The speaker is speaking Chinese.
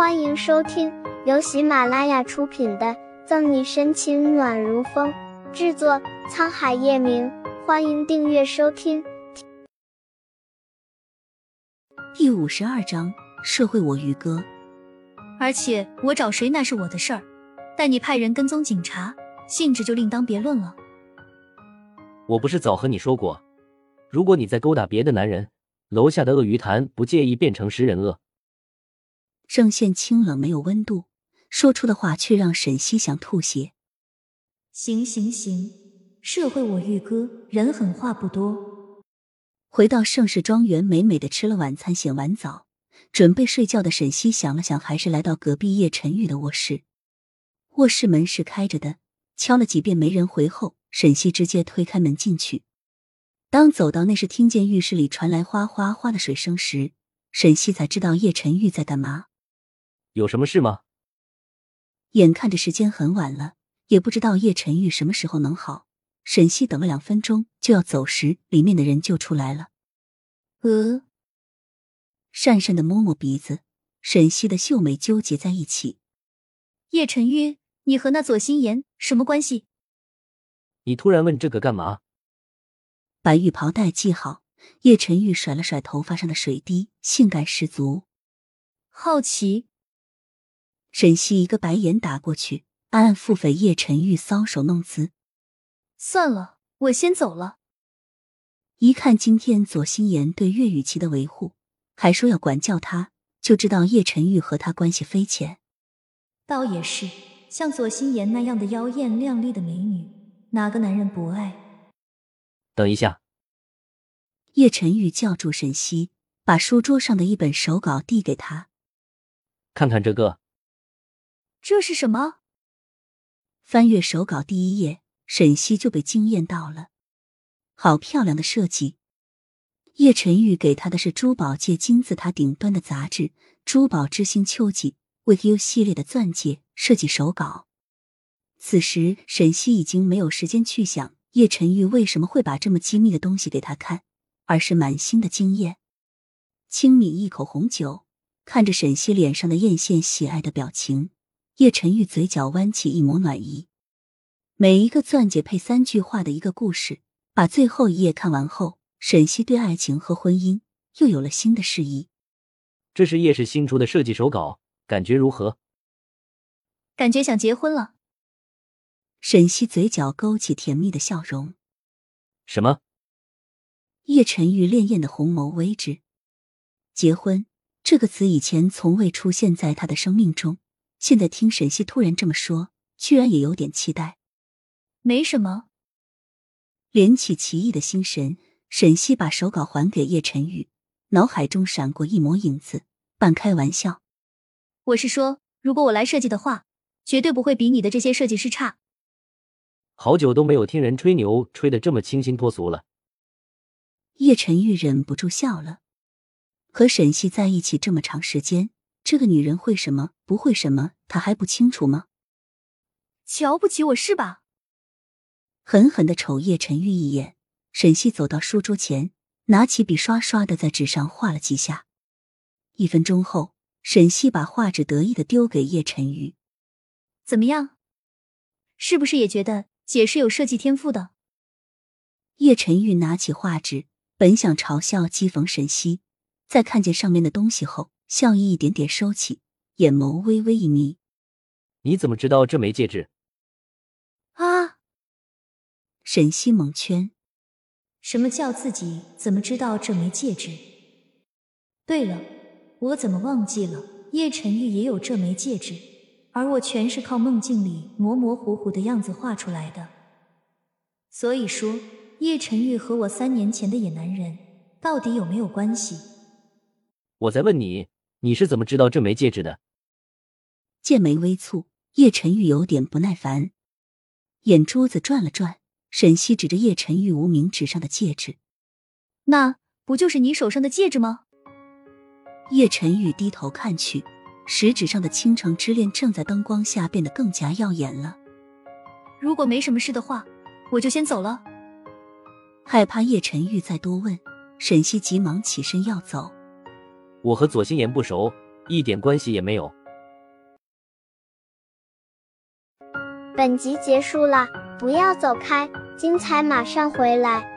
欢迎收听由喜马拉雅出品的《赠你深情暖如风》，制作沧海夜明。欢迎订阅收听。第五十二章：社会我于哥。而且我找谁那是我的事儿，但你派人跟踪警察，性质就另当别论了。我不是早和你说过，如果你再勾搭别的男人，楼下的鳄鱼潭不介意变成食人鳄。声线清冷，没有温度，说出的话却让沈西想吐血。行行行，社会我玉哥，人狠话不多。回到盛世庄园，美美的吃了晚餐，洗完澡，准备睡觉的沈西想了想，还是来到隔壁叶晨玉的卧室。卧室门是开着的，敲了几遍没人回后，沈西直接推开门进去。当走到那室，听见浴室里传来哗哗哗的水声时，沈西才知道叶晨玉在干嘛。有什么事吗？眼看着时间很晚了，也不知道叶晨玉什么时候能好。沈西等了两分钟就要走时，里面的人就出来了。呃，讪讪的摸摸鼻子，沈西的秀眉纠结在一起。叶晨玉，你和那左心言什么关系？你突然问这个干嘛？把浴袍带系好。叶晨玉甩了甩头发上的水滴，性感十足。好奇。沈西一个白眼打过去，暗暗腹诽叶晨玉搔首弄姿。算了，我先走了。一看今天左心言对岳雨琪的维护，还说要管教他，就知道叶晨玉和他关系匪浅。倒也是，像左心言那样的妖艳靓丽的美女，哪个男人不爱？等一下。叶晨玉叫住沈西，把书桌上的一本手稿递给他，看看这个。这是什么？翻阅手稿第一页，沈西就被惊艳到了，好漂亮的设计！叶晨玉给他的是珠宝界金字塔顶端的杂志《珠宝之星秋季》With You 系列的钻戒设计手稿。此时，沈西已经没有时间去想叶晨玉为什么会把这么机密的东西给他看，而是满心的惊艳。轻抿一口红酒，看着沈西脸上的艳羡喜爱的表情。叶晨玉嘴角弯起一抹暖意，每一个钻戒配三句话的一个故事。把最后一页看完后，沈西对爱情和婚姻又有了新的示意。这是叶氏新出的设计手稿，感觉如何？感觉想结婚了。沈西嘴角勾起甜蜜的笑容。什么？叶晨玉潋滟的红眸微直。结婚这个词以前从未出现在他的生命中。现在听沈西突然这么说，居然也有点期待。没什么，连起奇异的心神，沈西把手稿还给叶晨玉，脑海中闪过一抹影子，半开玩笑：“我是说，如果我来设计的话，绝对不会比你的这些设计师差。”好久都没有听人吹牛吹得这么清新脱俗了。叶晨玉忍不住笑了，和沈西在一起这么长时间。这个女人会什么，不会什么，她还不清楚吗？瞧不起我是吧？狠狠的瞅叶晨玉一眼。沈西走到书桌前，拿起笔刷刷的在纸上画了几下。一分钟后，沈西把画纸得意的丢给叶晨玉。怎么样？是不是也觉得姐是有设计天赋的？叶晨玉拿起画纸，本想嘲笑讥讽沈西，在看见上面的东西后。笑意一点点收起，眼眸微微一眯。你怎么知道这枚戒指？啊！沈西蒙圈。什么叫自己怎么知道这枚戒指？对了，我怎么忘记了？叶晨玉也有这枚戒指，而我全是靠梦境里模模糊糊的样子画出来的。所以说，叶晨玉和我三年前的野男人到底有没有关系？我在问你。你是怎么知道这枚戒指的？剑眉微蹙，叶晨玉有点不耐烦，眼珠子转了转。沈西指着叶晨玉无名指上的戒指：“那不就是你手上的戒指吗？”叶晨玉低头看去，食指上的倾城之恋正在灯光下变得更加耀眼了。如果没什么事的话，我就先走了。害怕叶晨玉再多问，沈西急忙起身要走。我和左心妍不熟一点关系也没有。本集结束了不要走开精彩马上回来。